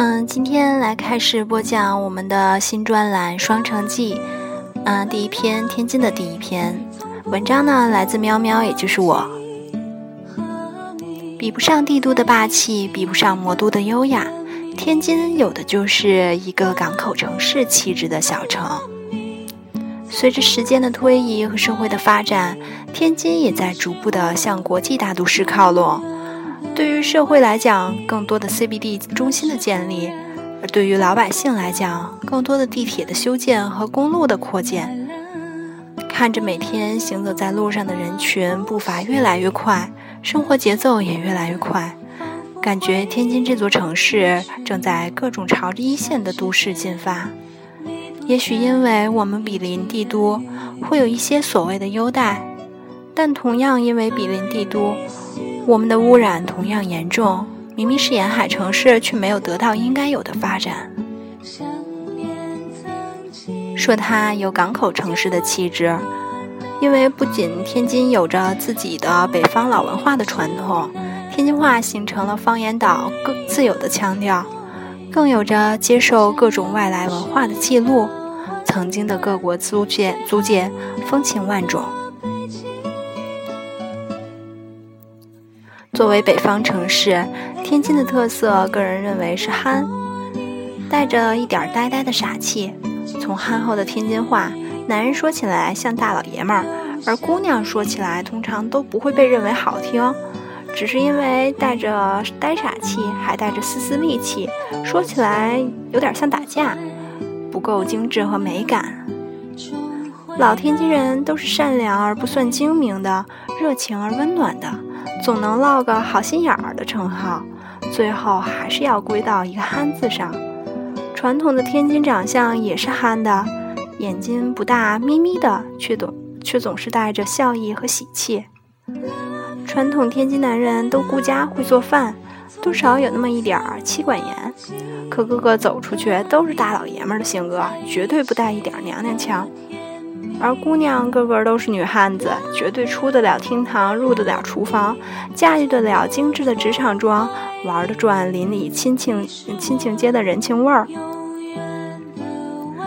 嗯，今天来开始播讲我们的新专栏《双城记》。嗯，第一篇天津的第一篇文章呢，来自喵喵，也就是我。比不上帝都的霸气，比不上魔都的优雅，天津有的就是一个港口城市气质的小城。随着时间的推移和社会的发展，天津也在逐步的向国际大都市靠拢。对于社会来讲，更多的 CBD 中心的建立；而对于老百姓来讲，更多的地铁的修建和公路的扩建。看着每天行走在路上的人群步伐越来越快，生活节奏也越来越快，感觉天津这座城市正在各种朝着一线的都市进发。也许因为我们比邻帝都，会有一些所谓的优待，但同样因为比邻帝都。我们的污染同样严重，明明是沿海城市，却没有得到应该有的发展。说它有港口城市的气质，因为不仅天津有着自己的北方老文化的传统，天津话形成了方言岛更自有的腔调，更有着接受各种外来文化的记录。曾经的各国租界租界风情万种。作为北方城市，天津的特色，个人认为是憨，带着一点呆呆的傻气。从憨厚的天津话，男人说起来像大老爷们儿，而姑娘说起来通常都不会被认为好听，只是因为带着呆傻气，还带着丝丝戾气，说起来有点像打架，不够精致和美感。老天津人都是善良而不算精明的，热情而温暖的。总能落个好心眼儿的称号，最后还是要归到一个“憨”字上。传统的天津长相也是憨的，眼睛不大，眯眯的，却总却总是带着笑意和喜气。传统天津男人都顾家会做饭，多少有那么一点儿妻管严，可个个走出去都是大老爷们的性格，绝对不带一点娘娘腔。而姑娘个个都是女汉子，绝对出得了厅堂，入得了厨房，驾驭得了精致的职场装，玩得转邻里亲情亲情街的人情味儿。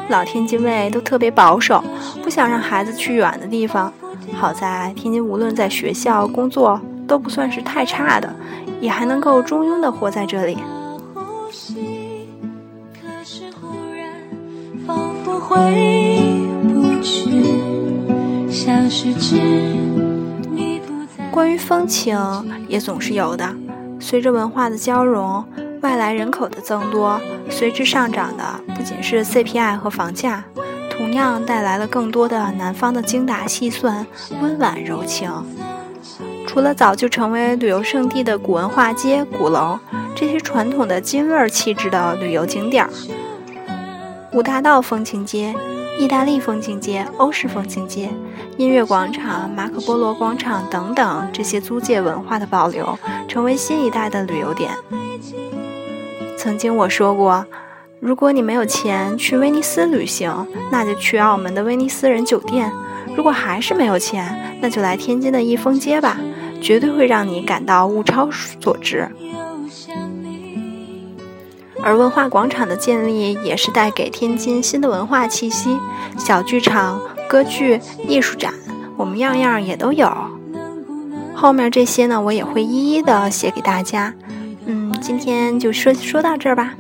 老天津卫都特别保守，不想让孩子去远的地方。好在天津无论在学校、工作都不算是太差的，也还能够中庸的活在这里。关于风情，也总是有的。随着文化的交融，外来人口的增多，随之上涨的不仅是 CPI 和房价，同样带来了更多的南方的精打细算、温婉柔情。除了早就成为旅游胜地的古文化街、鼓楼这些传统的京味气质的旅游景点，五大道风情街。意大利风情街、欧式风情街、音乐广场、马可波罗广场等等，这些租界文化的保留，成为新一代的旅游点。曾经我说过，如果你没有钱去威尼斯旅行，那就去澳门的威尼斯人酒店；如果还是没有钱，那就来天津的益丰街吧，绝对会让你感到物超所值。而文化广场的建立也是带给天津新的文化气息，小剧场、歌剧、艺术展，我们样样也都有。后面这些呢，我也会一一的写给大家。嗯，今天就说说到这儿吧。